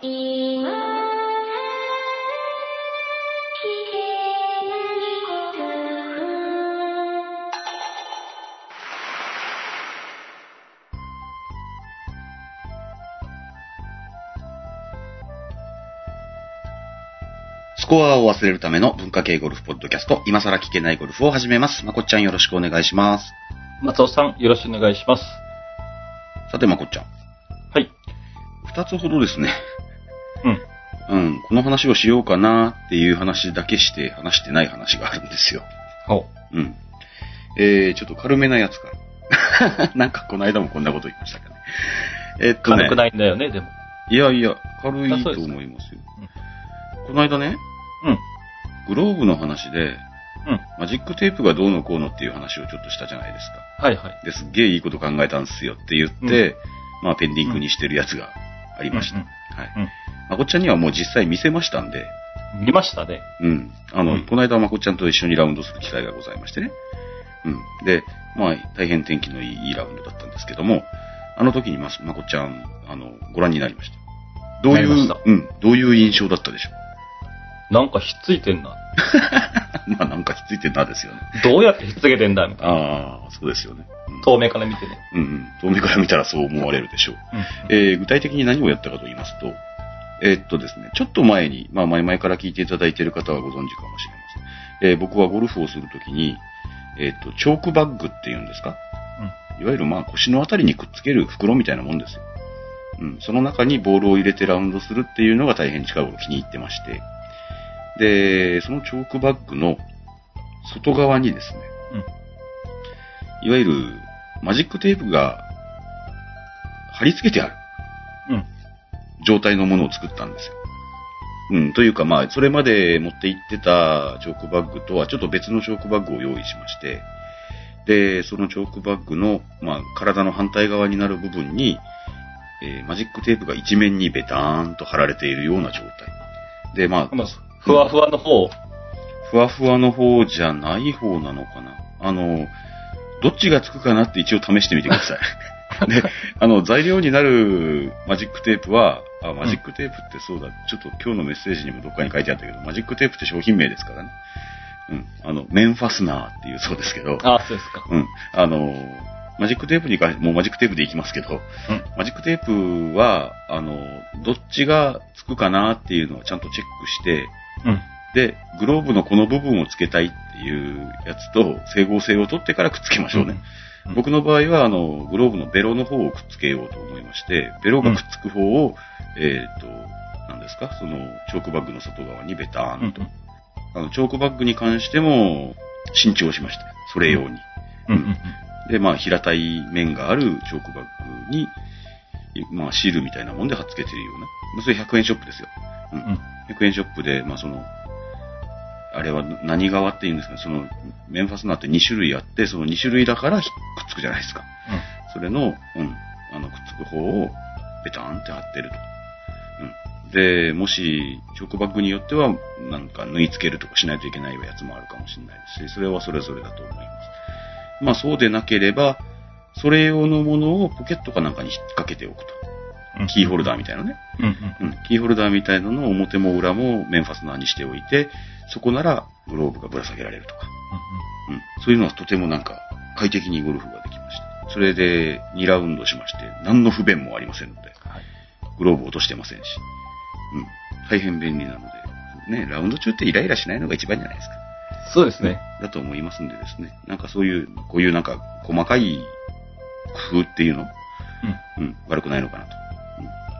スコアを忘れるための文化系ゴルフポッドキャスト、今更聞けないゴルフを始めます。まこっちゃんよろしくお願いします。松尾さん、よろしくお願いします。さてまこっちゃん。はい。二つほどですね。うん。うん、この話をしようかなっていう話だけして話してない話があるんですよ。ほうん。えー、ちょっと軽めなやつから。なんかこの間もこんなこと言いましたかね。えーっとね。軽くないんだよね、でも。いやいや、軽いと思いますよ。この間ね、うん。グローブの話で、うん。マジックテープがどうのこうのっていう話をちょっとしたじゃないですか。はいはい。ですっげえいいこと考えたんですよって言って、まあペンディングにしてるやつがありました。うんはい。うんまこっちゃんにはもう実際見せましたんで、見ましたね。うん。あの、うんこの間まこっちゃんと一緒にラウンドする機会がございましてね。うん。で、まあ大変天気のいいいいラウンドだったんですけども、あの時にま、まこっちゃん、あの、ご覧になりました。どういううん、どういう印象だったでしょなんかひっついてんな。う まあなんかひっついてんなですよね。どうやってひっつけてんだみたいな。ああ、そうですよね。うん遠目から見てね。うんうん。遠目から見たらそう思われるでしょう。うん。えー具体的に何をやったかと言いますと、えーっとですね、ちょっと前に、まあ前々から聞いていただいている方はご存知かもしれません。えー僕はゴルフをするときに、えーっと、チョークバッグっていうんですか？いわゆるまあ腰のあたりにくっつける袋みたいなもんですよ。うん。その中にボールを入れてラウンドするっていうのが大変近頃気に入ってまして。で、そのチョークバッグの外側にですね、いわゆるマジックテープが貼り付けてある。うん。状態のものを作ったんですよ。うん、というかまあ、それまで持って行ってたチョークバッグとはちょっと別のチョークバッグを用意しまして、で、そのチョークバッグの、まあ、体の反対側になる部分に、えーマジックテープが一面にベターンと貼られているような状態。で、まあ、まあ、ふわふわの方、ふわふわの方じゃない方なのかな。あの、どっちがつくかなって一応試してみてください。で、あの、材料になるマジックテープは、あ、マジックテープってそうだ、ちょっと今日のメッセージにもどっかに書いてあったけど、マジックテープって商品名ですからね。うん。あの、面ファスナーっていうそうですけど、あ、そうですか。うん。あの、マジックテープに関して、もうマジックテープでいきますけど、うん。マジックテープは、あの、どっちがつくかなっていうのをちゃんとチェックして、うん。で、グローブのこの部分をつけたいっていうやつと整合性を取ってからくっつけましょうね。うん僕の場合は、あの、グローブのベロの方をくっつけようと思いまして、ベロがくっつく方を、えっ、と、何ですか？その、チョークバッグの外側にベターンと。あの、チョークバッグに関しても、新調しました。それ用に。うん。うん。で、まあ、平たい面があるチョークバッグに、まあ、シールみたいなもんで貼っ付けてるような。まあそれ100円ショップですよ。うん。うん。100円ショップで、まあ、その、あれは何側って言うんですか？その、メンファスナーって2種類あって、その2種類だからひくっつくじゃないですか。それの、うん、あの、くっつく方を、ベターンって貼ってると。うん。で、もし、チョークバッグによっては、なんか縫い付けるとかしないといけないやつもあるかもしれないですし、それはそれぞれだと思います。まあそうでなければ、それ用のものをポケットかなんかに引っ掛けておくと。うん。キーホルダーみたいなね。うん。うん。うん。キーホルダーみたいなのを表も裏もメンファスナーにしておいて、そこならグローブがぶら下げられるとか。うん。そういうのはとてもなんか快適にゴルフができました。それで2ラウンドしまして、何の不便もありませんので、はい。グローブ落としてませんし。うん。大変便利なので、ね、ラウンド中ってイライラしないのが一番じゃないですか。そうですね。だと思いますんでですね。なんかそういう、こういうなんか細かい工夫っていうの、うん。うん、悪くないのかなと、うん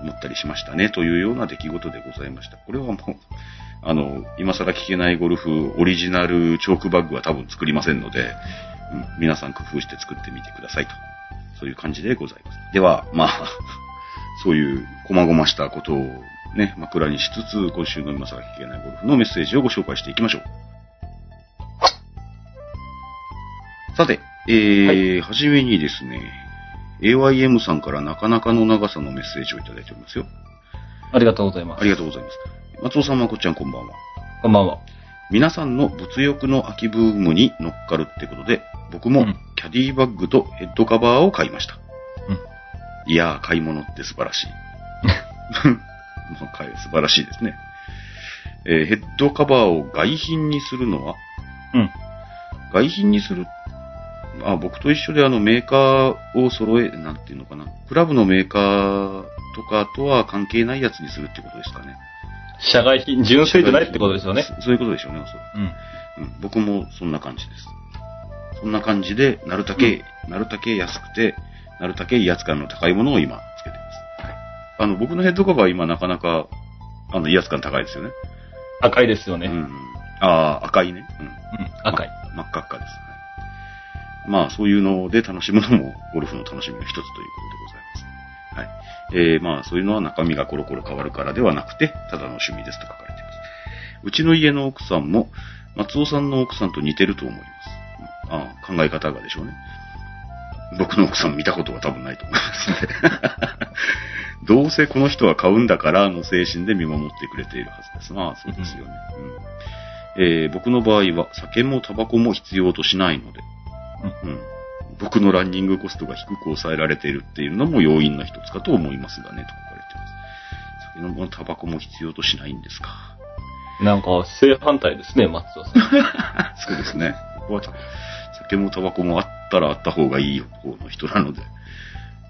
思ったりしましたね、というような出来事でございました。これはもう、あの、今更聞けないゴルフオリジナルチョークバッグは多分作りませんので、うん、皆さん工夫して作ってみてくださいと。そういう感じでございます。では、まあ、そういう細々したことをね、枕にしつつ、今週の今更聞けないゴルフのメッセージをご紹介していきましょう。さて、えー、はじめにですね、AYM さんからなかなかの長さのメッセージをいただいておりますよ。ありがとうございます。ありがとうございます。松尾さん、まこっちゃん、こんばんは。こんばんは。皆さんの物欲の秋ブームに乗っかるってことで、僕もうんキャディバッグとヘッドカバーを買いました。うんいやー、買い物って素晴らしい。まあ、素晴らしいですね。えーヘッドカバーを外品にするのは？うん。外品にする？あ、僕と一緒であのメーカーを揃え、なんていうのかな。クラブのメーカーとかとは関係ないやつにするってことですかね。社外品、純粋じゃないってことですよね。そそういうことでしょうね、おそらくうん。うん、僕もそんな感じです。そんな感じで、なるだけ、なるだけ安くて、なるだけ威圧感の高いものを今つけてます。はい。あの、僕のヘッドカバーは今なかなか、あの、威圧感高いですよね。赤いですよね。うん。うん。ああ、赤いね。うん。赤い。真っ赤っかです。はい、まあ、そういうので楽しむのも、ゴルフの楽しみの一つということでございます。はい。えー、まあ、そういうのは中身がコロコロ変わるからではなくて、ただの趣味ですと書かれています。うちの家の奥さんも、松尾さんの奥さんと似てると思います。うんああ考え方がでしょうね。僕の奥さん見たことは多分ないと思いますね。どうせこの人は買うんだからの精神で見守ってくれているはずです。まあ、そうですよね。うんえー僕の場合は酒もタバコも必要としないので、うん僕のランニングコストが低く抑えられているっていうのも要因の一つかと思いますがね、と書かれてます。酒もタバコも必要としないんですか。なんか、正反対ですね、松尾さん。そうですね。僕はた酒もタバコもあったらあった方がいい方の人なので、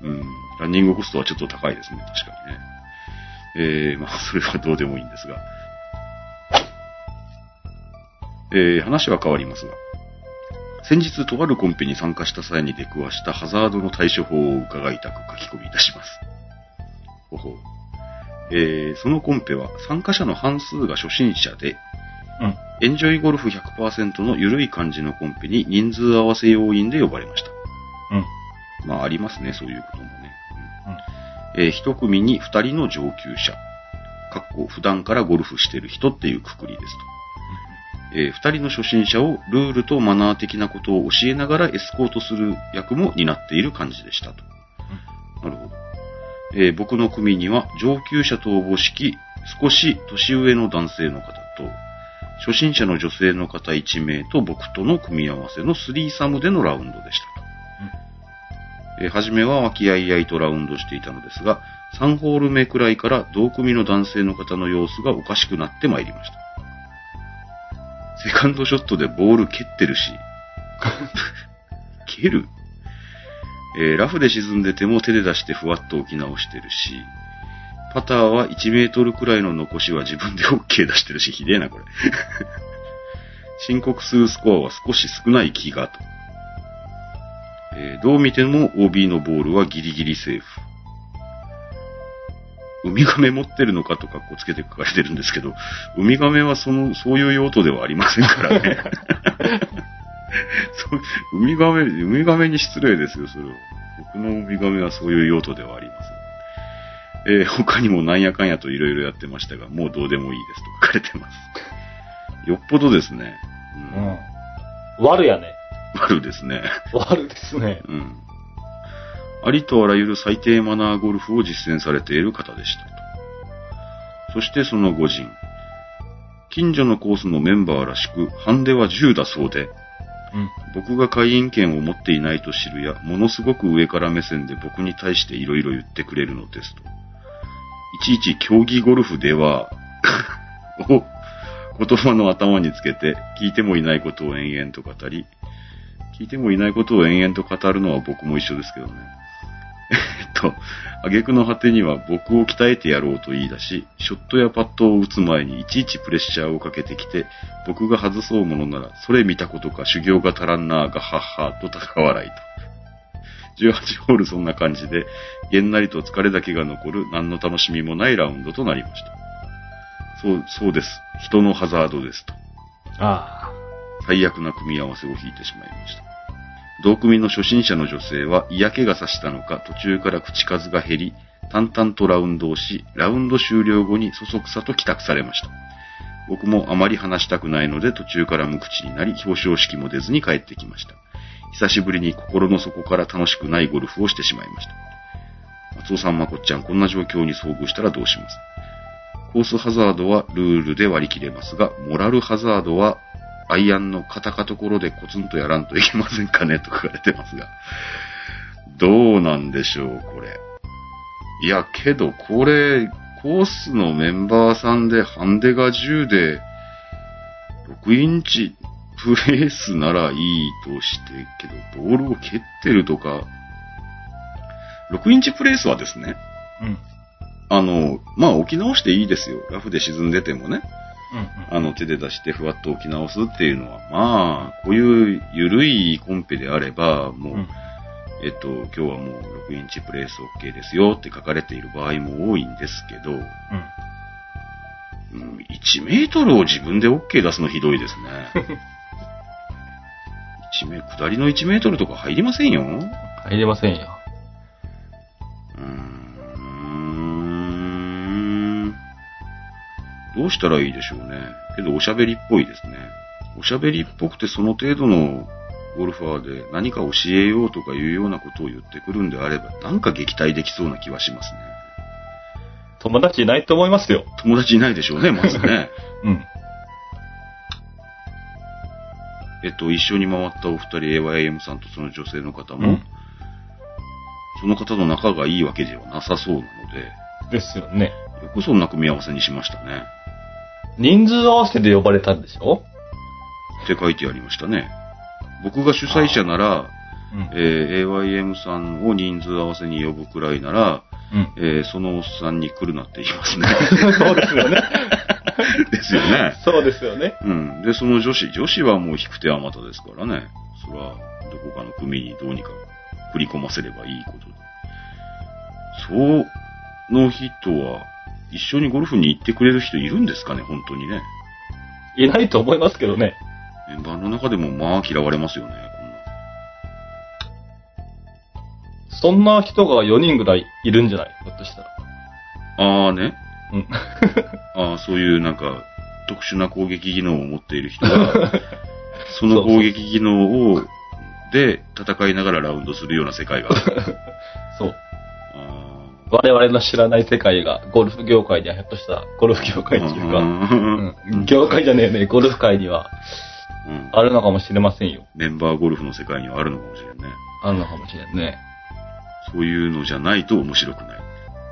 うん、ランニングコストはちょっと高いですね、確かにね。えー、まあ、それはどうでもいいんですが。えー、話は変わりますが、先日とあるコンペに参加した際に出くわしたハザードの対処法を伺いたく書き込みいたします。ほほう。えー、そのコンペは参加者の半数が初心者で、うん。エンジョイゴルフ100%の緩い感じのコンペに人数合わせ要員で呼ばれました。うん。まあ、ありますね、そういうこともね。うんえー一組に二人の上級者。かっこ、普段からゴルフしてる人っていうくくりですと。えー二人の初心者をルールとマナー的なことを教えながらエスコートする役も担っている感じでしたと。なるほど。えー僕の組には上級者とおぼしき少し年上の男性の方と、初心者の女性の方1名と僕との組み合わせのスリーサムでのラウンドでしたと。えー初めは和気あいあいとラウンドしていたのですが、3ホール目くらいから同組の男性の方の様子がおかしくなってまいりました。セカンドショットでボール蹴ってるし、蹴る？えーラフで沈んでても手で出してふわっと置き直してるし、パターは1メートルくらいの残しは自分で OK 出してるし、ひでえな、これ。申告するスコアは少し少ない気がと。えーどう見ても OB のボールはギリギリセーフ。ウミガメ持ってるのかとかこうつけて書かれてるんですけど、ウミガメはその、そういう用途ではありませんからね。そうウミガメ、ウミガメに失礼ですよ、それは。僕のウミガメはそういう用途ではありません。えー他にもなんやかんやといろいろやってましたが、もうどうでもいいですと書かれてます。よっぽどですね。う。うんん。悪やね。悪ですね。悪ですね。うん。ありとあらゆる最低マナーゴルフを実践されている方でしたと。そしてその御人。近所のコースのメンバーらしく、ハンデは10だそうで、うん。僕が会員権を持っていないと知るや、ものすごく上から目線で僕に対して色々言ってくれるのですと。いちいち競技ゴルフでは、を言葉の頭につけて、聞いてもいないことを延々と語り、聞いてもいないことを延々と語るのは僕も一緒ですけどね。えっと、挙句の果てには僕を鍛えてやろうと言い出し、ショットやパットを打つ前にいちいちプレッシャーをかけてきて、僕が外そうものなら、それ見たことか修行が足らんなーがはっはーと高笑いと。18ホールそんな感じで、げんなりと疲れだけが残る何の楽しみもないラウンドとなりました。そう、そうです。人のハザードですと。あ最悪な組み合わせを引いてしまいました。同組の初心者の女性は嫌気がさしたのか途中から口数が減り、淡々とラウンドをし、ラウンド終了後にそそくさと帰宅されました。僕もあまり話したくないので途中から無口になり、表彰式も出ずに帰ってきました。久しぶりに心の底から楽しくないゴルフをしてしまいました。松尾さん、まこっちゃん、こんな状況に遭遇したらどうします？コースハザードはルールで割り切れますが、モラルハザードはアイアンのカタカところでコツンとやらんといけませんかね と書かれてますが。どうなんでしょう、これ。いや、けど、これ、コースのメンバーさんでハンデが10で、6インチプレースならいいとして、けど、ボールを蹴ってるとか、6インチプレースはですね、うん。あの、まあ置き直していいですよ。ラフで沈んでてもね。うん。あの手で出してふわっと置き直すっていうのは、まあ、こういう緩いコンペであれば、もう、うん。えっと、今日はもう6インチプレース OK ですよって書かれている場合も多いんですけど、うん。うん1メートルを自分で OK 出すのひどいですね。1メ下りの1メートルとか入りませんよ。う入れませんよ。どうしたらいいでしょうね。けどおしゃべりっぽいですね。おしゃべりっぽくてその程度のゴルファーで何か教えようとかいうようなことを言ってくるんであれば、なんか撃退できそうな気はしますね。友達いないと思いますよ。友達いないでしょうね、まずね。うん。えっと、一緒に回ったお二人、AYM さんとその女性の方も、うんその方の仲がいいわけではなさそうなので、ですよね。よくそんな組み合わせにしましたね。人数合わせで呼ばれたんでしょ？って書いてありましたね。僕が主催者なら、うんえ。ー AYM さんを人数合わせに呼ぶくらいなら、うん。えーそのおっさんに来るなって言いますね。そうですよね。ですよね。そうですよね。うん。で、その女子、女子はもう引く手あまたですからね。それは、どこかの組にどうにか振り込ませればいいことで。その人は、一緒にゴルフに行ってくれる人いるんですかね、本当にね。いないと思いますけどね。メンバーの中でもまあ嫌われますよね、そんな人が4人ぐらいいるんじゃない？ひょっとしたら。こんな。ああね。うん。ああ、そういうなんか、特殊な攻撃技能を持っている人が、その攻撃技能を、で、戦いながらラウンドするような世界がある。そう。あ我々の知らない世界が、ゴルフ業界にはひょっとしたら、ゴルフ業界っていうか、うんうん、業界じゃねえね、ゴルフ界にはうんあるのかもしれませんよ。メンバーゴルフの世界にはあるのかもしれんね。あるのかもしれんね。そういうのじゃないと面白くない。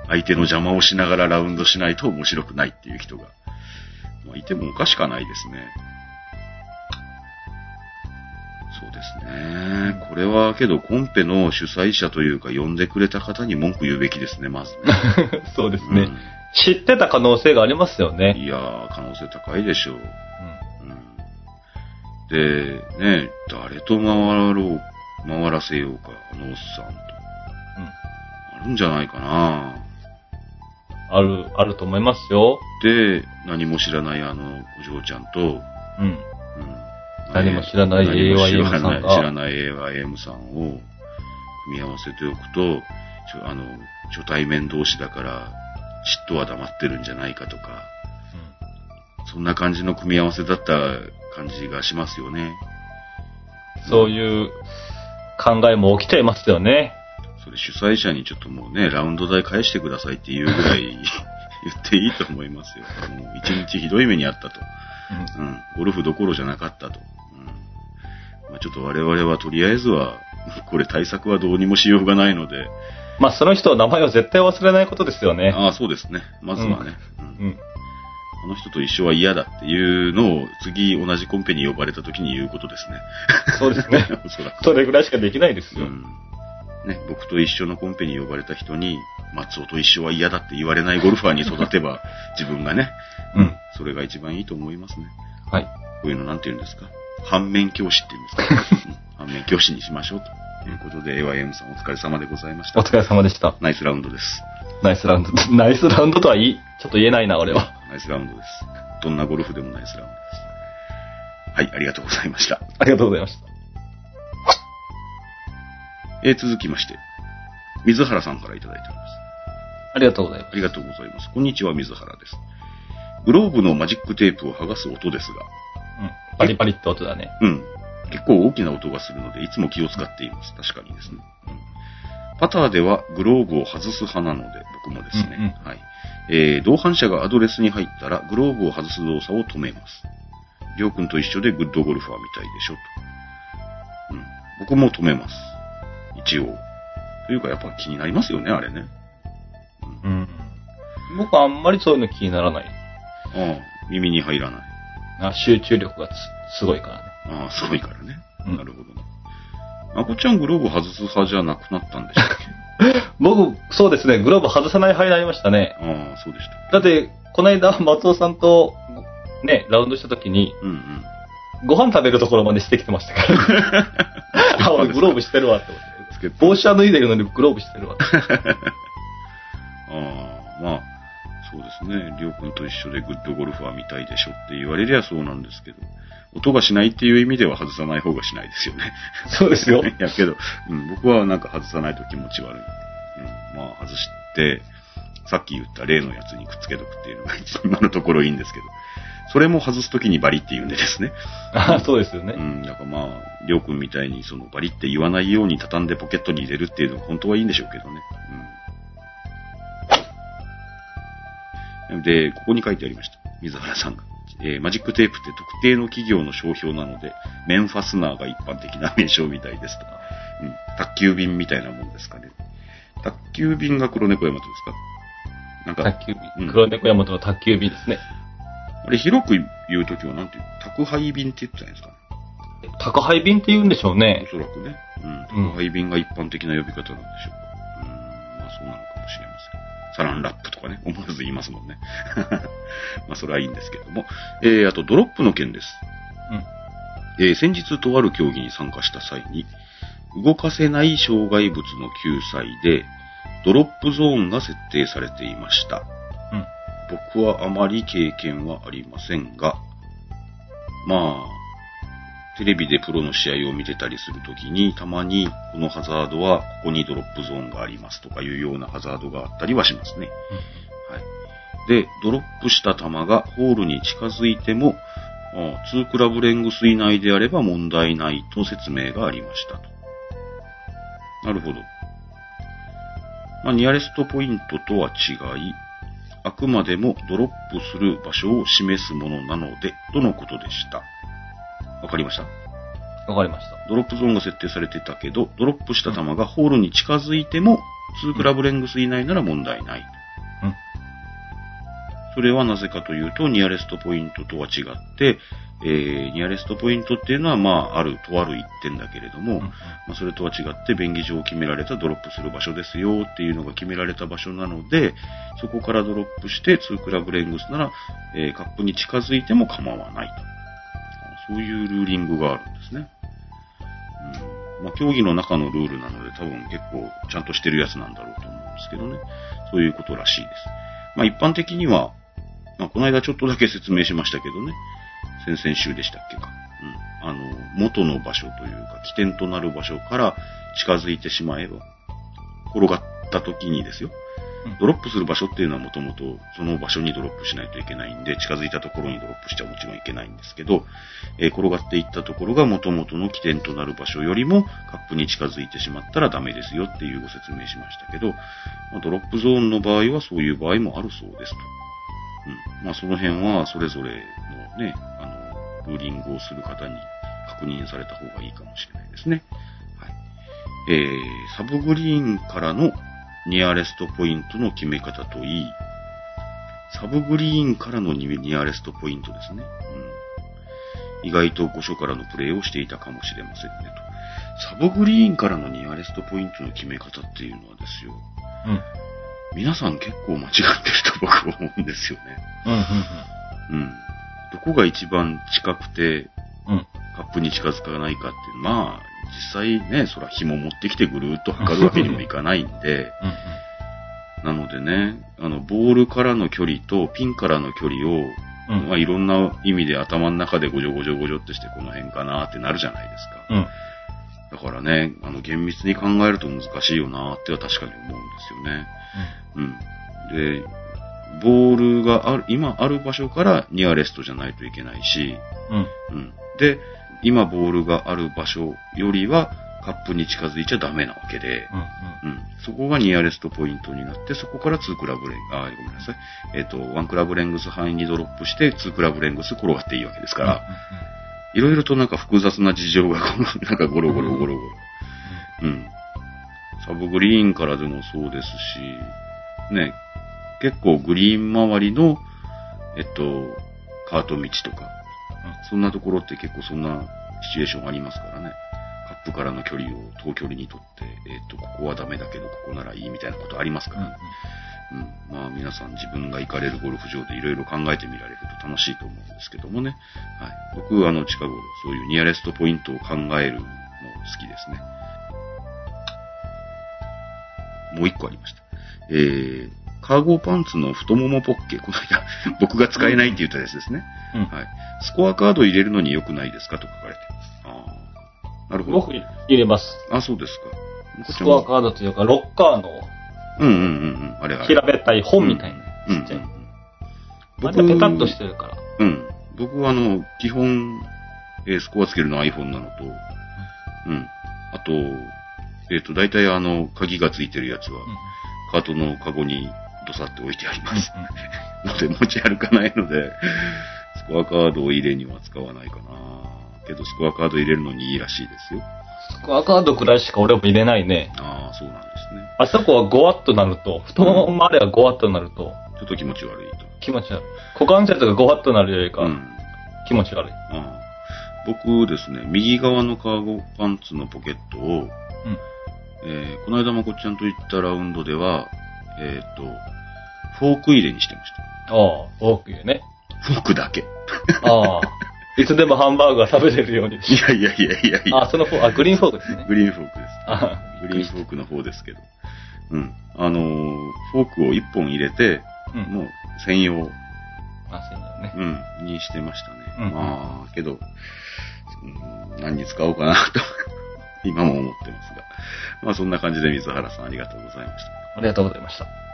相手の邪魔をしながらラウンドしないと面白くないっていう人が、まあ、いてもおかしかないですね。そうですね。これはけどコンペの主催者というか呼んでくれた方に文句言うべきですね、まずね。そうですね、知ってた可能性がありますようんね。いやー、可能性高いでしょう。ううんで、ね、誰と回ろう、回らせようか、あのおっさんと。あるんじゃないかな。ん。ある、あると思いますよ。で、何も知らないあのお嬢ちゃんと、うん。うん何も知らない AYM さんが知らない AYM さんを組み合わせておくと、ちょあの、初対面同士だから、嫉妬は黙ってるんじゃないかとか、そんな感じの組み合わせだった感じがしますよね。そういう考えも起きていますよね。それ主催者にちょっともうね、ラウンド代返してくださいっていうぐらい 言っていいと思いますよ。もう一日ひどい目にあったと。うん。ゴルフどころじゃなかったと。うん。まあ、ちょっと我々はとりあえずは、これ対策はどうにもしようがないので、まあ、その人の名前を絶対忘れないことですよね。ああ、そうですね。まずはね、うんうん。あの人と一緒は嫌だっていうのを次同じコンペに呼ばれた時に言うことですね。そうですね。おそらく。それぐらいしかできないですよ。うん。ね、僕と一緒のコンペに呼ばれた人に、松尾と一緒は嫌だって言われないゴルファーに育てば、自分がね、うん。それが一番いいと思いますね。はい。こういうのなんて言うんですか？反面教師って言うんですか 反面教師にしましょうということで、AYM さんお疲れ様でございました。お疲れ様でした。ナイスラウンドです。ナイスラウンド。ナイスラウンドとは言い、ちょっと言えないな、俺は。ナイスラウンドです。どんなゴルフでもナイスラウンドです。はい、ありがとうございました。ありがとうございました。えー続きまして、水原さんからいただいております。ありがとうございます。ありがとうございます。こんにちは、水原です。グローブのマジックテープを剥がす音ですが、うん。パリパリって音だね。うん。結構大きな音がするので、いつも気を使っています。確かにですね。うん、パターではグローブを外す派なので、僕もですね。うんはい。えー、同伴者がアドレスに入ったら、グローブを外す動作を止めます。りょうくんと一緒でグッドゴルファーみたいでしょ、と。うん。僕も止めます。一応。というか、やっぱ気になりますよね、あれね。うん。僕はあんまりそういうの気にならない。ああ、耳に入らない。あ集中力がつすごいからね。ああ、すごいからね。うんなるほどね。まこちゃんグローブ外す派じゃなくなったんでしたっけ？僕、そうですね、グローブ外さない派になりましたね。ああ、そうでした。だって、この間、松尾さんと、ね、ラウンドした時に、うんうん。ご飯食べるところまでしてきてましたから。あ、俺グローブしてるわって思って帽子は脱いでるのにグローブしてるわって。ああ、まあ、そうですね。りょうくんと一緒でグッドゴルフは見たいでしょって言われりゃそうなんですけど、音がしないっていう意味では外さない方がしないですよね。そうですよ。い やけど、うん、僕はなんか外さないと気持ち悪い。うん、まあ外して、さっき言った例のやつにくっつけとくっていうのが今のところいいんですけど、それも外すときにバリって言うんでですね。あそうですよね。うん、だからまあ、りょうくんみたいにそのバリって言わないように畳んでポケットに入れるっていうのは本当はいいんでしょうけどね。うん。で、ここに書いてありました。水原さんが。えーマジックテープって特定の企業の商標なので、メンファスナーが一般的な名称みたいですと。うん。宅急便みたいなもんですかね。宅急便が黒猫山とですか？なんか、宅急うん便。黒猫山との宅急便ですね。あれ広く言うときはなんていう？宅配便って言ってたんですかね宅配便って言うんでしょうねお。そらくね。うん。うん宅配便が一般的な呼び方なんでしょうか。うん。まあそうなのかもしれません。サランラップとかね、思わず言いますもんね。まあそれはいいんですけども。えー、あとドロップの件です。えー、先日とある競技に参加した際に、動かせない障害物の救済で、ドロップゾーンが設定されていました。うん。うん。僕はあまり経験はありませんが、まあ、テレビでプロの試合を見てたりするときに、たまにこのハザードはここにドロップゾーンがありますとかいうようなハザードがあったりはしますね。はい。で、ドロップした球がホールに近づいても、ああ2クラブレングス以内であれば問題ないと説明がありましたと。なるほど。まあ、ニアレストポイントとは違い、あくまでもドロップする場所を示すものなので、とのことでした。わかりましたわかりました。ドロップゾーンが設定されてたけど、ドロップした球がホールに近づいても、2クラブレングス以内なら問題ない。うん。それはなぜかというと、ニアレストポイントとは違って、えー、ニアレストポイントっていうのは、まあ、ある、とある一点だけれども、うんうんまあ、それとは違って、便宜上決められたドロップする場所ですよっていうのが決められた場所なので、そこからドロップして、2クラブレングスなら、えーカップに近づいても構わないと。そういうルーリングがあるんですね。うんまあ、競技の中のルールなので多分結構ちゃんとしてるやつなんだろうと思うんですけどね。そういうことらしいです。まあ、一般的には、まあ、この間ちょっとだけ説明しましたけどね。先々週でしたっけか。うん。あの、元の場所というか、起点となる場所から近づいてしまえば、転がった時にですよ。ドロップする場所っていうのはもともとその場所にドロップしないといけないんで、近づいたところにドロップしちゃもちろんいけないんですけど、えー転がっていったところが元々の起点となる場所よりもカップに近づいてしまったらダメですよっていうご説明しましたけど、まあドロップゾーンの場合はそういう場合もあるそうですと。うん。まあその辺はそれぞれのね、あの、ルーリングをする方に確認された方がいいかもしれないですね。はい。えー、サブグリーンからのニアレストポイントの決め方といい、サブグリーンからのニニアレストポイントですね。うん。意外と5所からのプレーをしていたかもしれませんねと。サブグリーンからのニアレストポイントの決め方っていうのはですよ。うん。皆さん結構間違ってると僕は思うんですよね。うん、うん、うん。どこが一番近くて。カップに近づかないかっていう、まあ、実際ね、そら紐持ってきてぐるーっと測るわけにもいかないんで、うん、なのでね、あの、ボールからの距離とピンからの距離を、うん。うん。まあ、いろんな意味で頭の中でごじょごじょごじょってしてこの辺かなってなるじゃないですか。うん。だからね、あの、厳密に考えると難しいよなっては確かに思うんですよね。うん。で、ボールがある、今ある場所からニアレストじゃないといけないし、うん。うん。で、今ボールがある場所よりはカップに近づいちゃダメなわけで、うん。うん。そこがニアレストポイントになって、そこから2クラブレン、あ、ごめんなさい。えっ、と、1クラブレングス範囲にドロップして、2クラブレングス転がっていいわけですから、いろいろとなんか複雑な事情が、なんかゴロゴロゴロゴロ。うん。サブグリーンからでもそうですし、ね、結構グリーン周りの、えっと、カート道とか、そんなところって結構そんなシチュエーションありますからね。カップからの距離を遠距離にとって、えっと、ここはダメだけど、ここならいいみたいなことありますからね。うん。まあ皆さん自分が行かれるゴルフ場でいろいろ考えてみられると楽しいと思うんですけどもね。はい。僕、あの、近頃、そういうニアレストポイントを考えるの好きですね。もう一個ありました。えー、カーゴパンツの太ももポッケ。この間、僕が使えないって言ったやつですね。うん。はい。スコアカード入れるのに良くないですかと書かれてます。ああ。なるほど。僕入れます。あ、そうですか。スコアカードというか、ロッカーのうんうんうんうん。あれあれ。平べったい本みたいな。うんちっちゃい。うん。あれペタッとしてるから。うん。僕はあの、基本、えースコアつけるのは iPhone なのと、うん。あと、えっ、と、大体あの、鍵がついてるやつは、カートのカゴにドサって置いてあります。ので持ち歩かないので、スコアカードを入れには使わないかな。けど、スコアカード入れるのにいいらしいですよ。スコアカードくらいしか俺も入れないね。ああ、そうなんですね。あそこは5ワットなると、太ももまでは5ワットになると、ちょっと気持ち悪いと。気持ち悪い。股関節が5ワットになるよりか、うん。気持ち悪い。ああ僕ですね、右側のカーゴパンツのポケットを、うん。えーこの間まこっちゃんと行ったラウンドでは、えっ、と、フォーク入れにしてました。ああ、フォークやね。フォークだけ。ああ。いつでもハンバーグが食べれるように。いやいやいやいやいや。あ、そのフォーク、あ、グリーンフォークですね。グリーンフォークです。あグリーンフォークの方ですけど。うん。あのーフォークを1本入れて、うん。もう専用、あ、そうだよね。うん、にしてましたね。うんまあ、けど、うん何に使おうかなと、今も思ってますが。まあそんな感じで水原さんありがとうございました。ありがとうございました。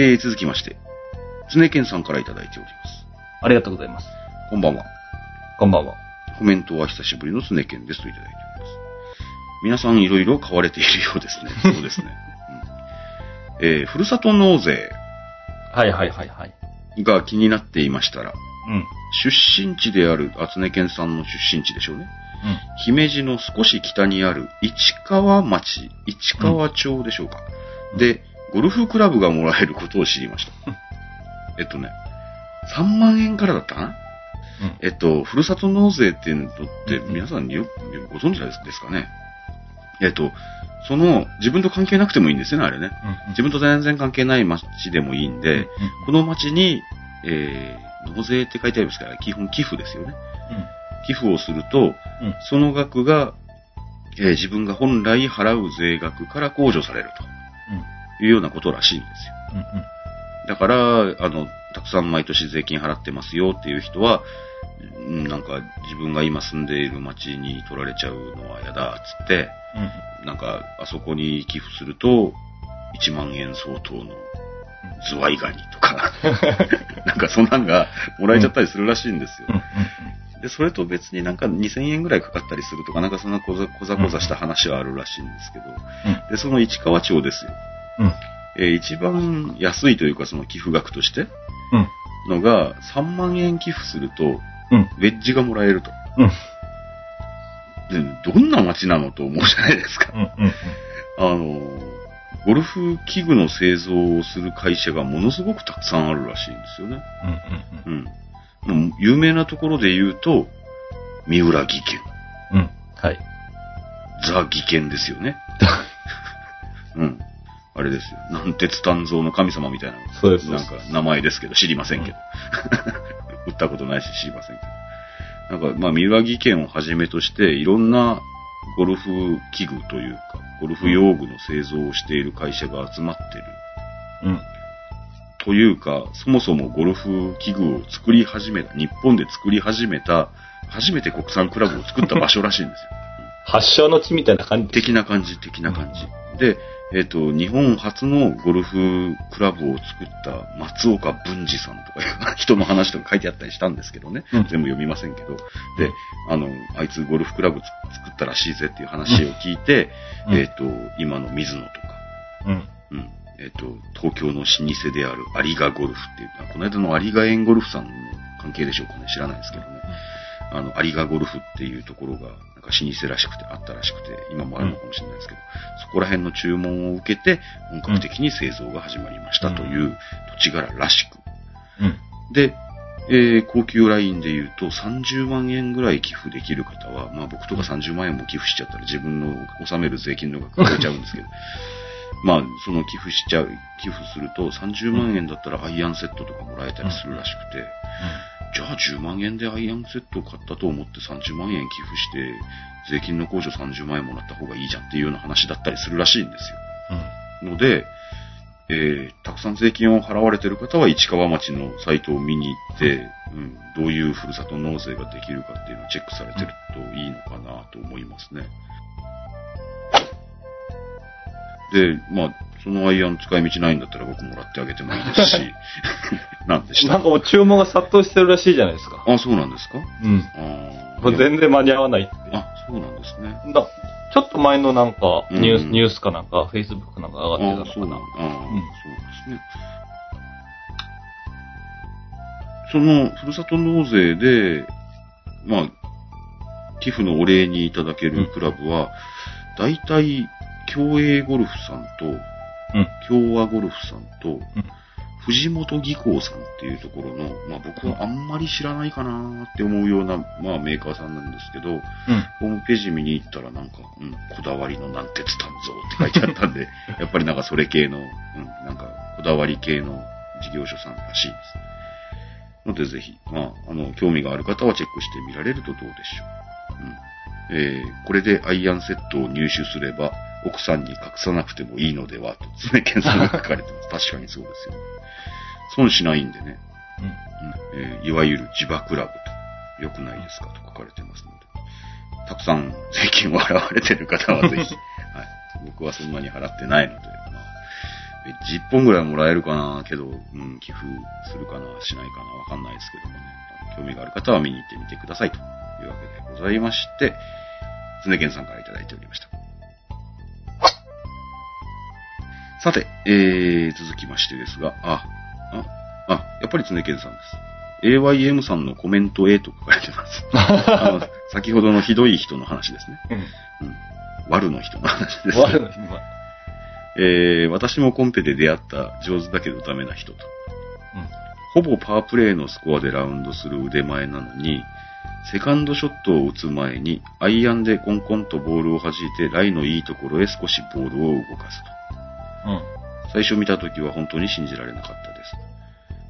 えー、続きまして、常健さんからいただいております。ありがとうございます。こんばんは。こんばんは。コメントは久しぶりの常健ですといただいております。皆さんいろいろ買われているようですね。そうですね。うん、えー、ふるさと納税はいはいはいはい。が気になっていましたら、うん。出身地である、あつね県さんの出身地でしょうね。うん。姫路の少し北にある市川町、市川町でしょうか。うんで、ゴルフクラブがもらえることを知りました。えっとね、3万円からだったかな？うん。えっと、ふるさと納税っていうのってうん皆さんよご存知ですかね？えっと、その、自分と関係なくてもいいんですよね、あれね。うん。自分と全然関係ない町でもいいんで、この町に、えー、納税って書いてありますから、基本寄付ですよね。寄付をすると、うん。うん。その額が、えー自分が本来払う税額から控除されるというようなことらしいんですよ。うん。うん。だから、あの、たくさん毎年税金払ってますよっていう人は、うんなんか自分が今住んでいる町に取られちゃうのは嫌だっつって、うん。なんかあそこに寄付すると、1万円相当のズワイガニとか、なんかそんなんがもらえちゃったりするらしいんですよ。うん。で、それと別になんか2000円ぐらいかかったりするとか、なんかそんなこざこざした話はあるらしいんですけど、で、その市川町ですよ。うん。えー一番安いというかその寄付額としてうん。のが3万円寄付すると、うん。ウェッジがもらえると。うん。で、どんな街なのと思うじゃないですか。うん。うん。あの、ゴルフ器具の製造をする会社がものすごくたくさんあるらしいんですよね。うん。うん。うん。もう有名なところで言うと、三浦技研。うん。はい。ザ技研ですよね。うん。あれですよ。南鉄鍛造の神様みたいな。そうですなんか名前ですけど、知りませんけど。売ったことないし知りませんけど。なんか、まあ、三浦技研をはじめとして、いろんなゴルフ器具というか、ゴルフ用具の製造をしている会社が集まってる。うん。というか、そもそもゴルフ器具を作り始めた、日本で作り始めた、初めて国産クラブを作った場所らしいんですよ。発祥の地みたいな感じ。的な感じ、的な感じ。で、えっ、と、日本初のゴルフクラブを作った松岡文治さんとかいう 人の話とか書いてあったりしたんですけどね。うん全部読みませんけど。で、あの、あいつゴルフクラブつ作ったらしいぜっていう話を聞いて、うんえっ、と、今の水野とか、うん。うん。えっ、と、東京の老舗である有賀ゴルフっていうか、この間の有賀園ゴルフさんの関係でしょうかね。知らないですけどね。あの、有賀ゴルフっていうところが、なんか老舗らしくて、あったらしくて、今もあるのかもしれないですけど、そこら辺の注文を受けて、本格的に製造が始まりましたという土地柄らしく。うん。で、えー高級ラインで言うと30万円ぐらい寄付できる方は、まあ僕とか30万円も寄付しちゃったら自分の納める税金の額超えちゃうんですけど、まあその寄付しちゃう、寄付すると30万円だったらアイアンセットとかもらえたりするらしくて、じゃあ10万円でアイアンセットを買ったと思って30万円寄付して、税金の控除30万円もらった方がいいじゃんっていうような話だったりするらしいんですよ。ので、えーたくさん税金を払われている方は市川町のサイトを見に行って、うん、どういうふるさと納税ができるかっていうのをチェックされてるといいのかなと思いますね。で、まあ、そのアイアン使い道ないんだったら僕もらってあげてもいいですし、なんでした？なんかもう注文が殺到してるらしいじゃないですか。あ、そうなんですか？うん。あこれ全然間に合わないって。あ、そうなんですね。だちょっと前のなんか、うんニュース、ニュースかなんか、フェイスブックなんか上があってたのかな。そうなんああ、んそうですね。その、ふるさと納税で、まあ、寄付のお礼にいただけるクラブは、大体、共栄ゴルフさんと、共和ゴルフさんと、藤本技工さんっていうところの、まあ僕はあんまり知らないかなって思うような、まあメーカーさんなんですけど、うん。ホームページ見に行ったらなんか、うん、こだわりの南鉄炭造って書いてあったんで、やっぱりなんかそれ系の、うん、なんかこだわり系の事業所さんらしいです。のでぜひ、まあ、あの、興味がある方はチェックしてみられるとどうでしょう。うん。えー、これでアイアンセットを入手すれば、奥さんに隠さなくてもいいのでは、と常健さんが書かれてます。確かにそうですよね。損しないんでね。うんえーいわゆる自爆ラブと、良くないですかと書かれてますので、たくさん税金を払われてる方はぜひ、はい、僕はそんなに払ってないので、まあ、え10本ぐらいもらえるかなけど、うん、寄付するかなしないかなわかんないですけどもね、興味がある方は見に行ってみてくださいというわけでございまして、常健さんからいただいておりました。さて、えー、続きましてですが、あ、あ、あ、やっぱり常健さんです。AYM さんのコメント A と書かれてます。あの先ほどのひどい人の話ですね。うん。うん。悪の人の話です、悪の日は。えー、私もコンペで出会った上手だけどダメな人と。ほぼパワープレイのスコアでラウンドする腕前なのに、セカンドショットを打つ前に、アイアンでコンコンとボールを弾いて、ライのいいところへ少しボールを動かすと。うん。最初見た時は本当に信じられなかったです。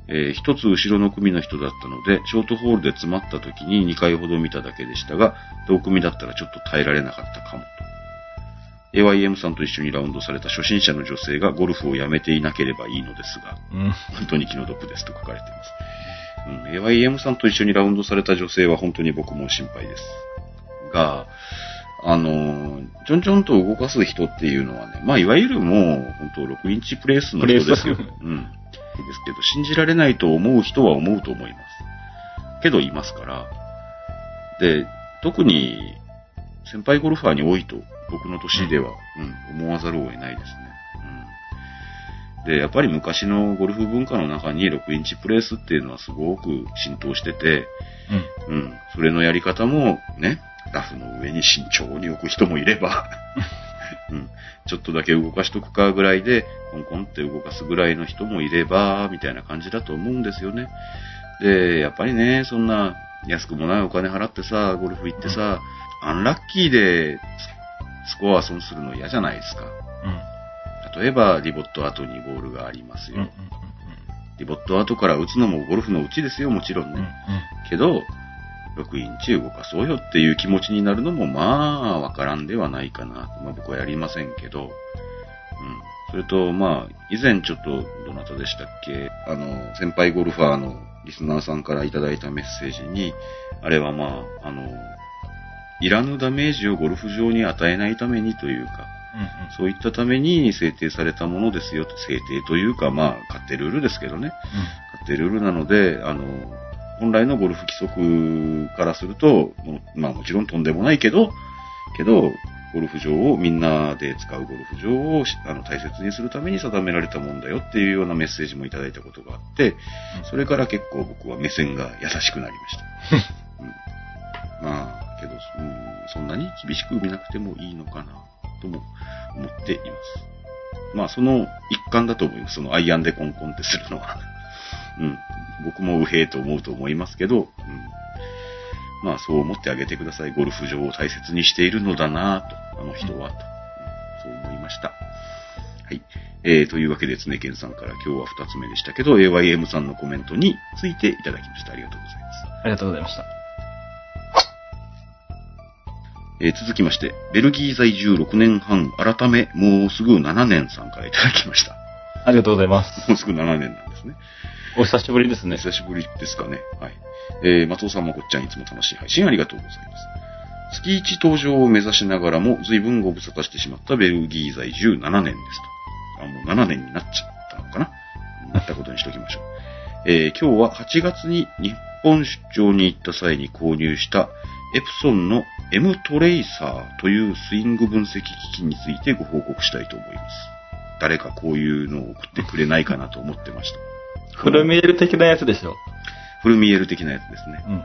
えー一つ後ろの組の人だったので、ショートホールで詰まった時に2回ほど見ただけでしたが、同組だったらちょっと耐えられなかったかもと。AYM さんと一緒にラウンドされた初心者の女性がゴルフをやめていなければいいのですが、うん。本当に気の毒ですと書かれています。うん、AYM さんと一緒にラウンドされた女性は本当に僕も心配です。が、あの、ちょんちょんと動かす人っていうのはね、まあ、いわゆるもう、本当6インチプレースの人ですよ。うん。ですけど、信じられないと思う人は思うと思います。けど、いますから。で、特に、先輩ゴルファーに多いと、僕の年では、うん、思わざるを得ないですね。うん。で、やっぱり昔のゴルフ文化の中に6インチプレースっていうのはすごく浸透してて、うん。それのやり方もね、ラフの上に慎重に置く人もいれば、うん。ちょっとだけ動かしとくかぐらいで、コンコンって動かすぐらいの人もいれば、みたいな感じだと思うんですよね。で、やっぱりね、そんな安くもないお金払ってさ、ゴルフ行ってさ、アンラッキーでススコア損するの嫌じゃないですか。うん。例えば、リボット後にボールがありますよ。うん。うん。リボット後から打つのもゴルフのうちですよ、もちろんね。うん。けど、6インチ動かそうよっていう気持ちになるのも、まあ、わからんではないかな。まあ僕はやりませんけど。うん。それと、まあ、以前ちょっと、どなたでしたっけ？あの、先輩ゴルファーのリスナーさんからいただいたメッセージに、あれはまあ、あの、いらぬダメージをゴルフ場に与えないためにというか、そういったために制定されたものですよと、制定というか、まあ、勝手ルールですけどね。勝手ルールなので、あの、本来のゴルフ規則からすると、まあもちろんとんでもないけど、けど、ゴルフ場を、みんなで使うゴルフ場をあの大切にするために定められたもんだよっていうようなメッセージもいただいたことがあって、それから結構僕は目線が優しくなりました。うんまあ、けど、うん、そんなに厳しく見なくてもいいのかな、とも思っています。まあ、その一環だと思います。そのアイアンでコンコンってするのは。うん。僕もうへえと思うと思いますけど、うん。まあ、そう思ってあげてください。ゴルフ場を大切にしているのだなと、あの人は、と、うんそう思いました。はい。えー、というわけで、つねけんさんから今日は二つ目でしたけど、AYM さんのコメントについていただきました。ありがとうございます。ありがとうございました。えー続きまして、ベルギー在住6年半、改め、もうすぐ7年さんからいただきました。ありがとうございます。もうすぐ7年なんですね。お久しぶりですね。久しぶりですかね。はい。えー、松尾さんもこっちゃんいつも楽しい配信ありがとうございます。月1登場を目指しながらも随分ご無沙汰してしまったベルギー在住7年ですと。あ、もう7年になっちゃったのかななったことにしときましょう。えー、今日は8月に日本出張に行った際に購入したエプソンの M トレイサーというスイング分析機器についてご報告したいと思います。誰かこういうのを送ってくれないかなと思ってました。フルミエル的なやつでしょ。フルミエル的なやつですね。うん。はい。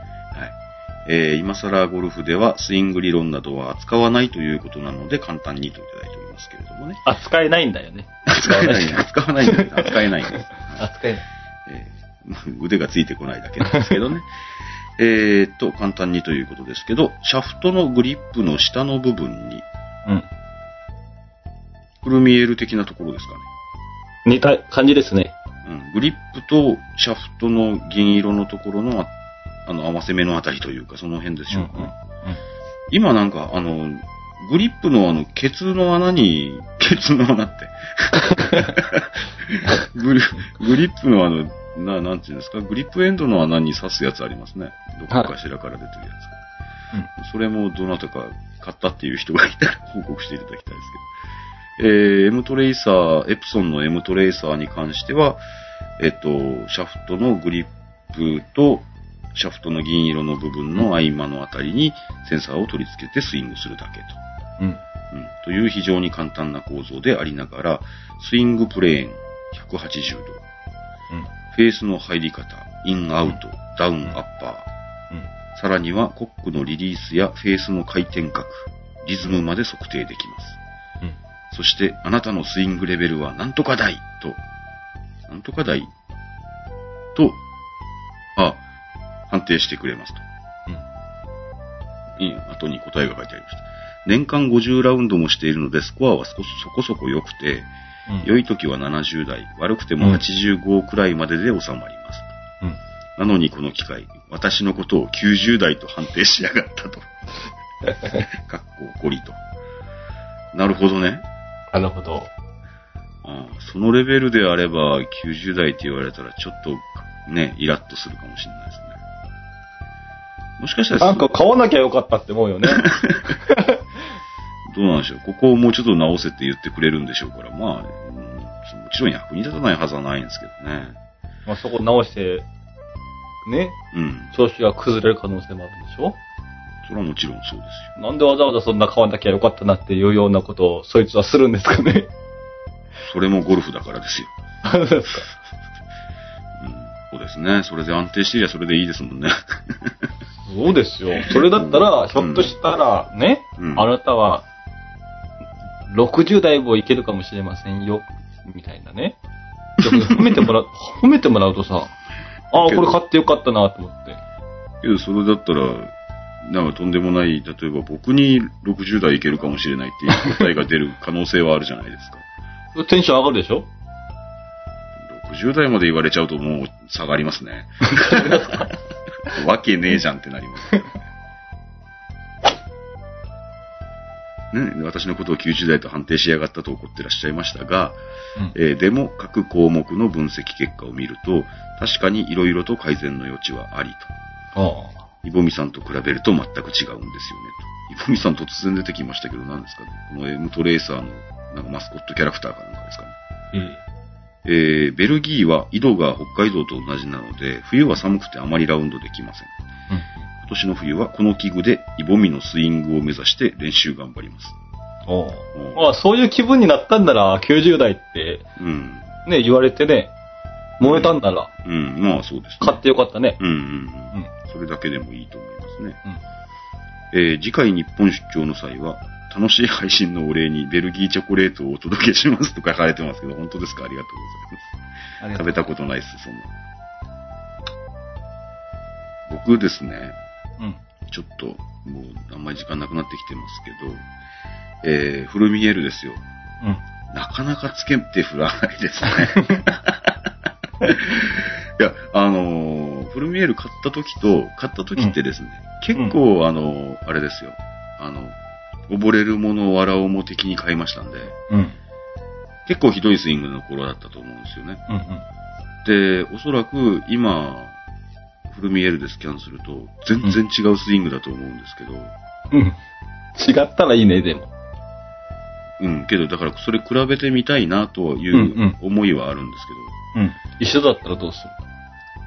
えー、今更ゴルフではスイング理論などは扱わないということなので簡単にといただいておりますけれどもね。扱えないんだよね。扱えない、扱わないんです。扱えないんです。扱えない。え腕がついてこないだけなんですけどね。えーっと、簡単にということですけど、シャフトのグリップの下の部分に、うん。フルミエル的なところですかね。似た感じですね。うん、グリップとシャフトの銀色のところの、ああの、合わせ目のあたりというか、その辺でしょうかね。今なんか、あの、グリップのあの、ケツの穴に、ケツの穴って。グリグリップのあの、な、なんていうんですか、グリップエンドの穴に刺すやつありますね。どこかしらから出てるやつ。それもどなたか買ったっていう人がいたら報告していただきたいですけど。えー、M トレイサー、エプソンの M トレイサーに関しては、えっと、シャフトのグリップと、シャフトの銀色の部分の合間のあたりにセンサーを取り付けてスイングするだけと。うん。うん、という非常に簡単な構造でありながら、スイングプレーン180度、うん。フェースの入り方、インアウト、ダウンアッパー、うん。さらにはコックのリリースやフェースの回転角、リズムまで測定できます。うん。そして、あなたのスイングレベルはなんとか台と、なんとか台と、あ、判定してくれますと。いい後に答えが書いてありました。年間50ラウンドもしているので、スコアは少しそこそこ良くて、うん。良い時は70台、悪くても85くらいまでで収まります。うん。なのにこの機械、私のことを90代と判定しやがったと。かっこ怒りと。なるほどね。なるほど。ああそのレベルであれば90代って言われたらちょっとね、イラッとするかもしれないですね。もしかしたら、なんか買わなきゃよかったって思うよね。どうなんでしょう。ここをもうちょっと直せって言ってくれるんでしょうから、まあ、うんもちろん役に立たないはずはないんですけどね。まあそこ直して、ね、うん。調子が崩れる可能性もあるんでしょそれはもちろんそうですよ。なんでわざわざそんな買わなきゃよかったなっていうようなことをそいつはするんですかね？それもゴルフだからですよ。そうですか。うん。そうですね。それで安定してりゃそれでいいですもんね。そうですよ。それだったら、ひょっとしたら、ね、うんあなたは、60代もいけるかもしれませんよ、みたいなね。褒めてもらう、褒めてもらうとさ、ああ、これ買ってよかったなと思って。けど、それだったら、なんかとんでもない、例えば僕に60代いけるかもしれないっていう答えが出る可能性はあるじゃないですか。テンション上がるでしょ？60代まで言われちゃうともう下がりますね。わけねえじゃんってなります。ね、私のことを90代と判定しやがったと怒ってらっしゃいましたが、うんえーでも各項目の分析結果を見ると、確かに色々と改善の余地はありと。あイボミさんと比べると全く違うんですよね、と。イボミさん突然出てきましたけど、何ですかね。この M トレーサーのなんかマスコットキャラクターかなんかですかね。あ、いい。えー、ベルギーは緯度が北海道と同じなので、冬は寒くてあまりラウンドできません。今年の冬はこの器具でイボミのスイングを目指して練習頑張ります。うん。おううんああ、そういう気分になったんなら、90代って、うん。ね、言われてね、燃えたんなら、うん、まあそうですね。買ってよかったね。うんうんうん。うん。それだけでもいいと思いますね。えー次回日本出張の際は、楽しい配信のお礼にベルギーチョコレートをお届けしますと書かれてますけど、本当ですか？ありがとうございます。食べたことないです、そんな。僕ですね、うん。ちょっと、もう、あんまり時間なくなってきてますけど、えー、フルミエルですよ。うん。なかなかつけて振らないですね。いや、あのーフルミエル買った時と、買った時ってですね、結構、あのーあれですよ。あの、溺れるものを笑おうも的に買いましたんで、うん。結構ひどいスイングの頃だったと思うんですよね。うん。うん。で、おそらく今、フルミエルでスキャンすると、全然違うスイングだと思うんですけど、うん。違ったらいいね、でも。うん、けど、だからそれ比べてみたいなといんううん思いはあるんですけど、うん。一緒だったらどうする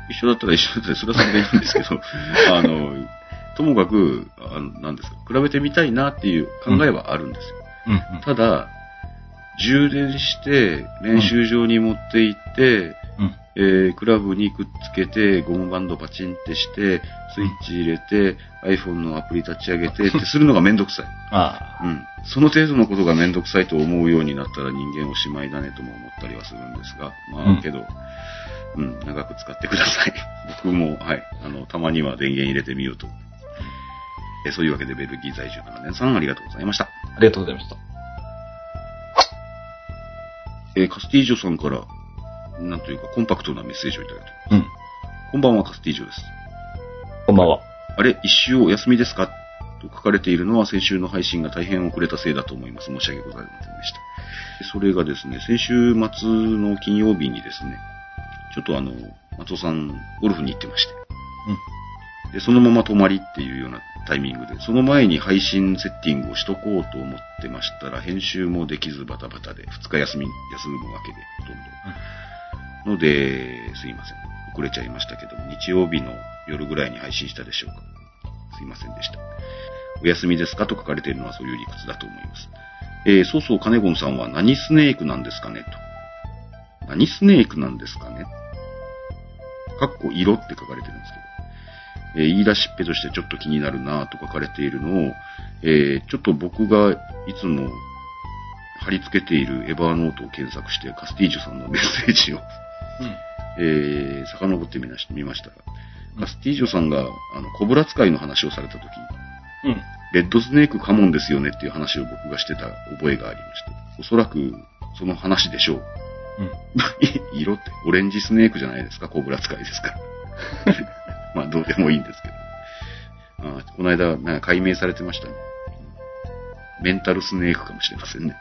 一緒だったら一緒だったら、それはそれでいいんですけど、あの、ともかく、あの、なんですか、比べてみたいなっていう考えはあるんですよ。うん。ただ、充電して、練習場に持って行って、うん。えークラブにくっつけて、ゴムバンドパチンってして、スイッチ入れて、iPhone のアプリ立ち上げてって するのがめんどくさい。あうん。その程度のことがめんどくさいと思うようになったら人間おしまいだねとも思ったりはするんですが、まうんあけど、うん、長く使ってください。僕も、はい、あの、たまには電源入れてみようと。えーそういうわけでベルギー在住7年さんありがとうございました。あ。ありがとうございました。えーカスティージョさんから、なんというかコンパクトなメッセージをいただいてうん。こんばんは、カスティージョです。こんばんは。あれ、一周お休みですか？と書かれているのは先週の配信が大変遅れたせいだと思います。申し訳ございませんでした。それがですね、先週末の金曜日にですね、ちょっとあの、松尾さん、ゴルフに行ってまして。で、そのまま泊まりっていうようなタイミングで、その前に配信セッティングをしとこうと思ってましたら、編集もできずバタバタで、2日休み、休むわけで、ほとんど。ので、すいません。遅れちゃいましたけども、日曜日の夜ぐらいに配信したでしょうか。すいませんでした。お休みですかと書かれているのはそういう理屈だと思います。えー、そうそう、カネゴンさんは何スネークなんですかねと。何スネークなんですかねかっこ色って書かれてるんですけど。えー言い出しっぺとしてちょっと気になるなぁと書かれているのを、えーちょっと僕がいつも貼り付けているエバーノートを検索して、カスティージュさんのメッセージを、えー、遡ってみまし見ましたら、うんカスティージョさんが、あの、コブラ使いの話をされたとき、うん。うん。レッドスネークカモンですよねっていう話を僕がしてた覚えがありまして、おそらくその話でしょう。うん。色って、オレンジスネークじゃないですか、コブラ使いですから。まあ、どうでもいいんですけど。あこの間、なんか解明されてましたね。メンタルスネークかもしれませんね。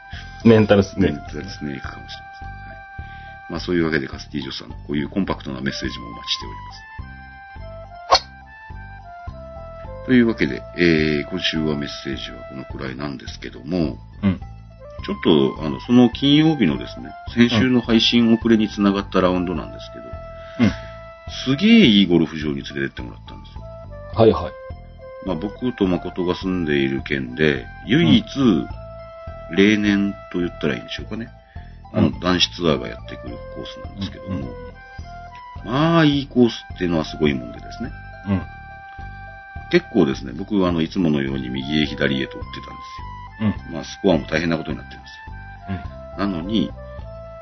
メンタルスメンネーク。タルスネークかもしれません。はい。まあ、そういうわけでカスティージョさん、こういうコンパクトなメッセージもお待ちしております。というわけで、えー、今週はメッセージはこのくらいなんですけども、うん。ちょっと、あの、その金曜日のですね、先週の配信遅れにつながったラウンドなんですけど、うん。すげえいいゴルフ場に連れてってもらったんですよ。はいはい。まあ、僕と誠が住んでいる県で、唯一、例年と言ったらいいんでしょうかね。あの、うん男子ツアーがやってくるコースなんですけども、うん。まあ、いいコースっていうのはすごいもんでですね。うん。結構ですね、僕はあの、いつものように右へ左へと打ってたんですうん。よ。まあ、スコアも大変なことになってるんですよ。なのに、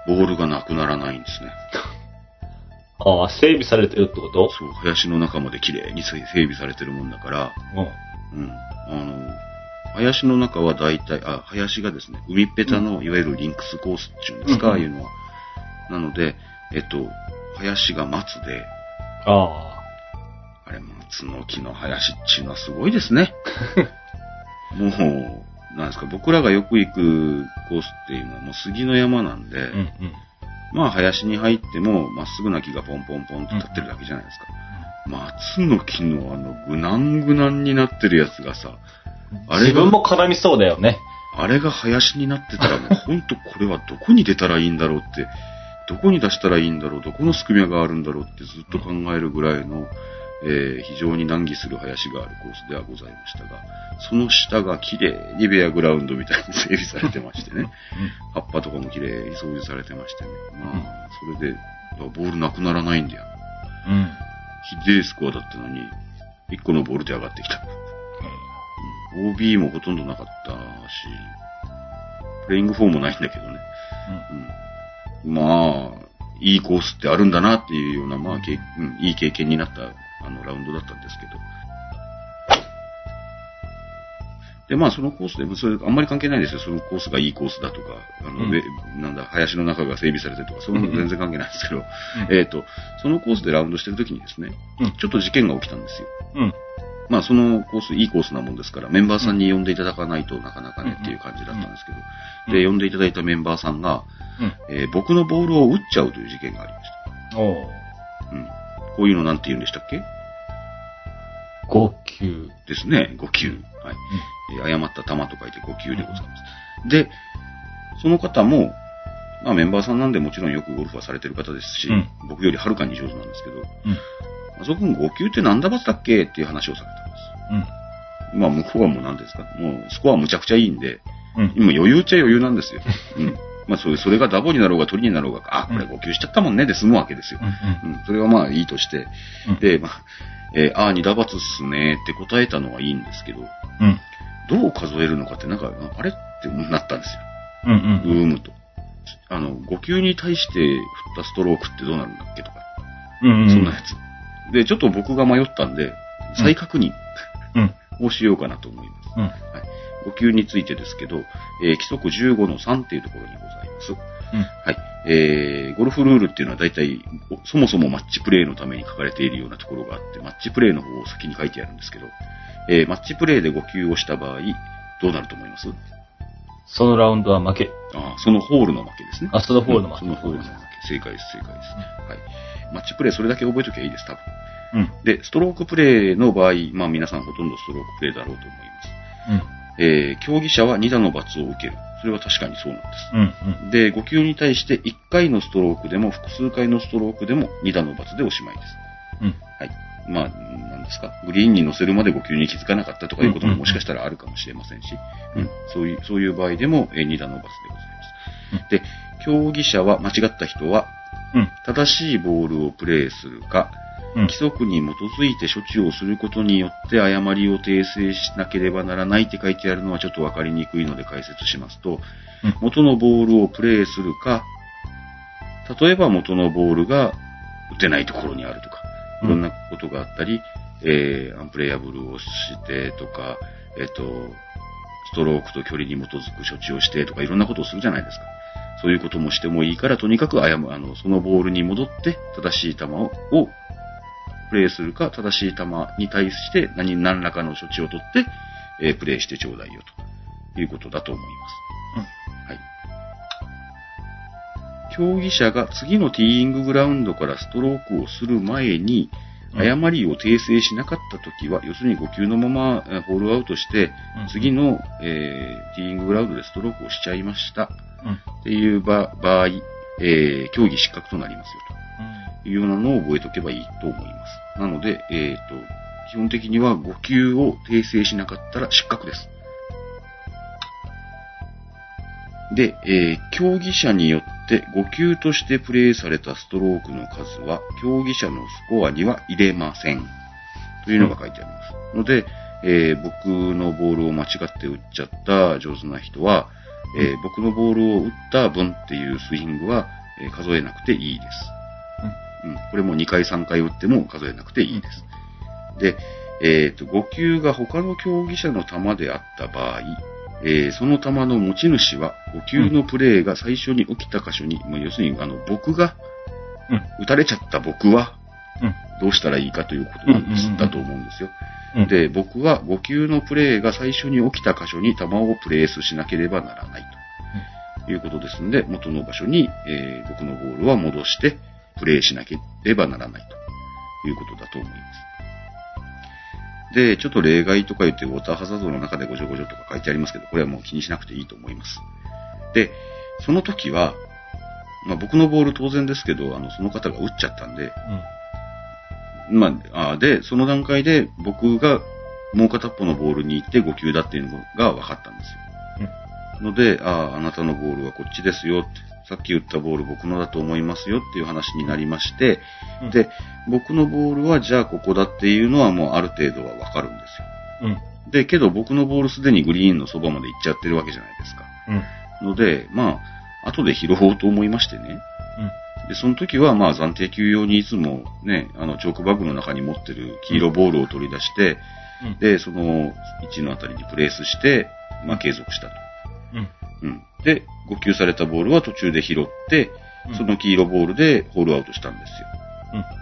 ボールがなくならないんですね。ああ、整備されてるってこと？そう、林の中まで綺麗に整備されてるもんだから、うん。うん。あの、林の中は大体、あ、林がですね、海っぺたの、いわゆるリンクスコースっていうんですか、うんああいうのは。なので、えっと、林が松で、ああれ、松の木の林っていうのはすごいですね。もう、なんですか、僕らがよく行くコースっていうのはもう杉の山なんで、あ。うんうん。まあ林に入っても、まっすぐな木がポンポンポンと立ってるだけじゃないですか。松の木のあの、ぐなんぐなんになってるやつがさ、あれが自分も絡みそうだよね。あれが林になってたらもうほんとこれはどこに出たらいいんだろうって、どこに出したらいいんだろう、どこのすくみがあるんだろうってずっと考えるぐらいの、えー非常に難儀する林があるコースではございましたが、その下が綺麗にベアグラウンドみたいに整備されてましてね、葉っぱとかも綺麗に掃除されてましてね、まあ、それで、ボールなくならないんだよ。うん。うん。ひでえスコアだったのに、1個のボールで上がってきた。OB もほとんどなかったし、プレイングフォーもないんだけどね。うん。まあ、いいコースってあるんだなっていうような、まあ、けうん、いい経験になった、あの、ラウンドだったんですけど。で、まあ、そのコースで、それ、あんまり関係ないですよ。そのコースがいいコースだとか、あの、うんでなんだ、林の中が整備されてるとか、そういうの全然関係ないですけど、うんえっ、と、そのコースでラウンドしてる時にですね、うんちょっと事件が起きたんですよ。うん。まあ、そのコース、いいコースなもんですから、メンバーさんに呼んでいただかないとなかなかねうんっていう感じだったんですけど、うんで、呼んでいただいたメンバーさんが、うん。えー僕のボールを打っちゃうという事件がありました。おううん。こういうのなんて言うんでしたっけ？5球。ですね。5球。はい。えー誤った球と書いて5球でございます。で、その方も、まあメンバーさんなんでもちろんよくゴルフはされてる方ですし、うん僕よりはるかに上手なんですけど、うん。あそこ君5球って何打罰だっけっていう話をされたんです。うん。まあ向こうはもう何ですかもうスコアむちゃくちゃいいんで、うん。今余裕っちゃ余裕なんですよ。うん。まあそれ、それがダボになろうが鳥になろうが、あ、これ5球しちゃったもんねで済むわけですよ。うん。うん。それはまあいいとして、うんで、まあ、えーああ、二打罰っすねって答えたのはいいんですけど、うん。どう数えるのかってなんか、あれってなったんですよ。うん。うん。うーむと。あの、5球に対して振ったストロークってどうなるんだっけとか、うん。そんなやつ。で、ちょっと僕が迷ったんで、再確認うん。をしようかなと思います。うん。はい。5球についてですけど、えー規則15の3っていうところにございます。うん。はい。えー、ゴルフルールっていうのは大体、おそもそもマッチプレイのために書かれているようなところがあって、マッチプレイの方を先に書いてあるんですけど、えー、マッチプレイで5球をした場合、どうなると思います？そのラウンドは負け。あーそのホールの負けですね。あそのホールの負けうんそのホールの負け。正解です、正解です。はい。マッチプレイそれだけ覚えときゃいいです、多分。うん。で、ストロークプレイの場合、まあ皆さんほとんどストロークプレイだろうと思います。うん。えー、競技者は2打の罰を受ける。それは確かにそうなんです。うん。で、5球に対して1回のストロークでも複数回のストロークでも2打の罰でおしまいです。うん。はい。まあ、なんですか？グリーンに乗せるまで5球に気づかなかったとかいうことももしかしたらあるかもしれませんし、ううんん、そういう、そういう場合でも、えー2打の罰でございます。で、競技者は間違った人は、うん。正しいボールをプレーするか、うん規。則に基づいて処置をすることによって誤りを訂正しなければならないって書いてあるのはちょっとわかりにくいので解説しますと、うん元のボールをプレーするか、例えば元のボールが打てないところにあるとか、いろんなことがあったり、えー、アンプレイアブルをしてとか、えっ、と、ストロークと距離に基づく処置をしてとか、いろんなことをするじゃないですか。そういうこともしてもいいから、とにかく誤あの、そのボールに戻って、正しい球を、をプレイするか、正しい球に対して何、何らかの処置を取って、えープレイしてちょうだいよ、ということだと思います。はい。競技者が次のティーインググラウンドからストロークをする前に、うん誤りを訂正しなかったときは、要するに5球のままえーホールアウトして、うん次の、えーティーインググラウンドでストロークをしちゃいました。うん。っていう場場合、えー競技失格となりますよというようなのを覚えておけばいいと思います。なので、えっ、と、基本的には5球を訂正しなかったら失格です。で、えー競技者によって5球としてプレイされたストロークの数は、競技者のスコアには入れません。というのが書いてあります。ので、えー僕のボールを間違って打っちゃった上手な人は、えー僕のボールを打った分っていうスイングは、え数えなくていいです。うん。これも2回3回打っても数えなくていいです。で、えっ、と、5球が他の競技者の球であった場合、えーその球の持ち主は5球のプレーが最初に起きた箇所に、もう要するにあの僕が、うん打たれちゃった僕はうん。どうしたらいいかということなんです、うんだと思うんですよ。うん。で、僕は5球のプレーが最初に起きた箇所に球をプレースしなければならないということですので、元の場所に、えー僕のボールは戻してプレーしなければならないということだと思います。で、ちょっと例外とか言って、ウォーターハザードの中でごちょごちょとか書いてありますけど、これはもう気にしなくていいと思います。で、その時は、まあ僕のボール当然ですけど、あの、その方が打っちゃったんで、まあ、あで、その段階で僕がもう片っぽのボールに行って5球だっていうのが分かったんですよ。ので、ああ、あなたのボールはこっちですよって、さっき打ったボール僕のだと思いますよっていう話になりまして、うんで、僕のボールはじゃあここだっていうのはもうある程度は分かるんですよ。うん。で、けど僕のボールすでにグリーンのそばまで行っちゃってるわけじゃないですか。うん。ので、まあ、後で拾おうと思いましてね。で、その時はまあ暫定球用にいつもね、あの、チョークバッグの中に持ってる黄色ボールを取り出して、うん。で、その位置のあたりにプレースして、まあ継続したと。うん。うん。で、誤球されたボールは途中で拾って、うんその黄色ボールでホールアウトしたんですよ。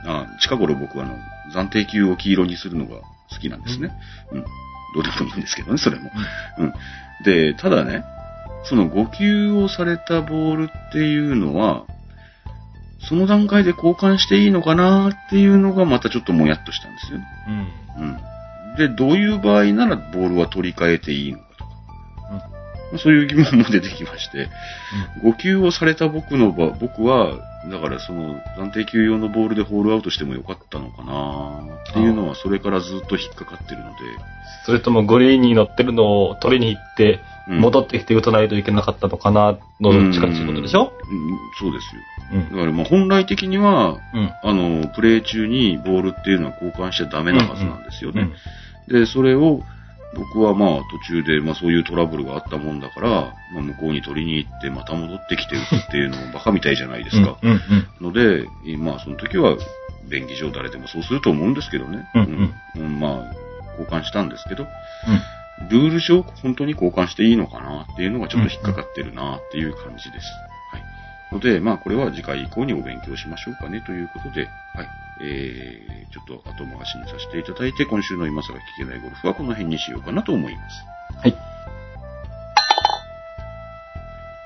うん。あ近頃僕はあの、暫定球を黄色にするのが好きなんですね。うん。どうでもいいんですけどね、それも。うん。で、ただね、その誤球をされたボールっていうのは、その段階で交換していいのかなっていうのがまたちょっともやっとしたんですよね。うん。うん。で、どういう場合ならボールは取り替えていいのか。そういう疑問も出てきまして、誤球をされた僕の場、僕は、だからその暫定球用のボールでホールアウトしてもよかったのかなっていうのはそれからずっと引っかかってるので、それともグリーンに乗ってるのを取りに行って、うん戻ってきて打たないといけなかったのかな、のどっちかっていうことでしょ？うんそうですよ。うんだ。からまあ本来的には、うん。あの、プレー中にボールっていうのは交換しちゃダメなはずなんですよね。で、それを僕はまあ途中でまあそういうトラブルがあったもんだから、まあ向こうに取りに行ってまた戻ってきて打つっていうのもバカみたいじゃないですか。うん。うん。ので、まあその時は便宜上誰でもそうすると思うんですけどね。うんうんうんまあ交換したんですけど、ルール上本当に交換していいのかなっていうのがちょっと引っかかってるなっていう感じです。はい。ので、まあこれは次回以降にお勉強しましょうかねということで、はい。えー、ちょっと後回しにさせていただいて、今週の今更聞けないゴルフはこの辺にしようかなと思います。はい。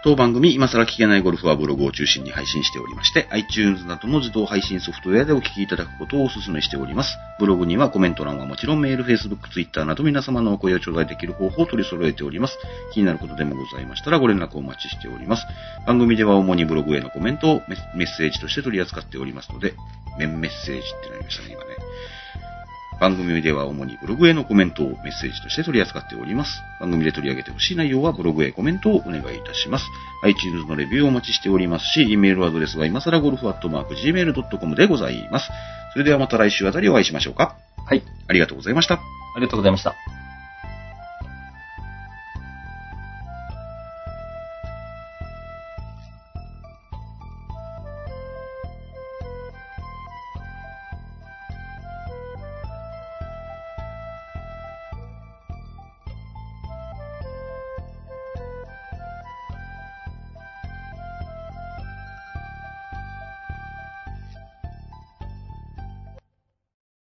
当番組、今更聞けないゴルフはブログを中心に配信しておりまして、iTunes などの自動配信ソフトウェアでお聞きいただくことをお勧めしております。ブログにはコメント欄はもちろんメール、Facebook、Twitter など皆様のお声を頂戴できる方法を取り揃えております。気になることでもございましたらご連絡をお待ちしております。番組では主にブログへのコメントをメッセージとして取り扱っておりますので、メンメッセージってなりましたね、今ね。番組では主にブログへのコメントをメッセージとして取り扱っております。番組で取り上げてほしい内容はブログへコメントをお願いいたします。iTunes のレビューをお待ちしておりますし、e メールアドレスは今更ゴルフアットマーク Gmail.com でございます。それではまた来週あたりお会いしましょうか。はい。ありがとうございました。ありがとうございました。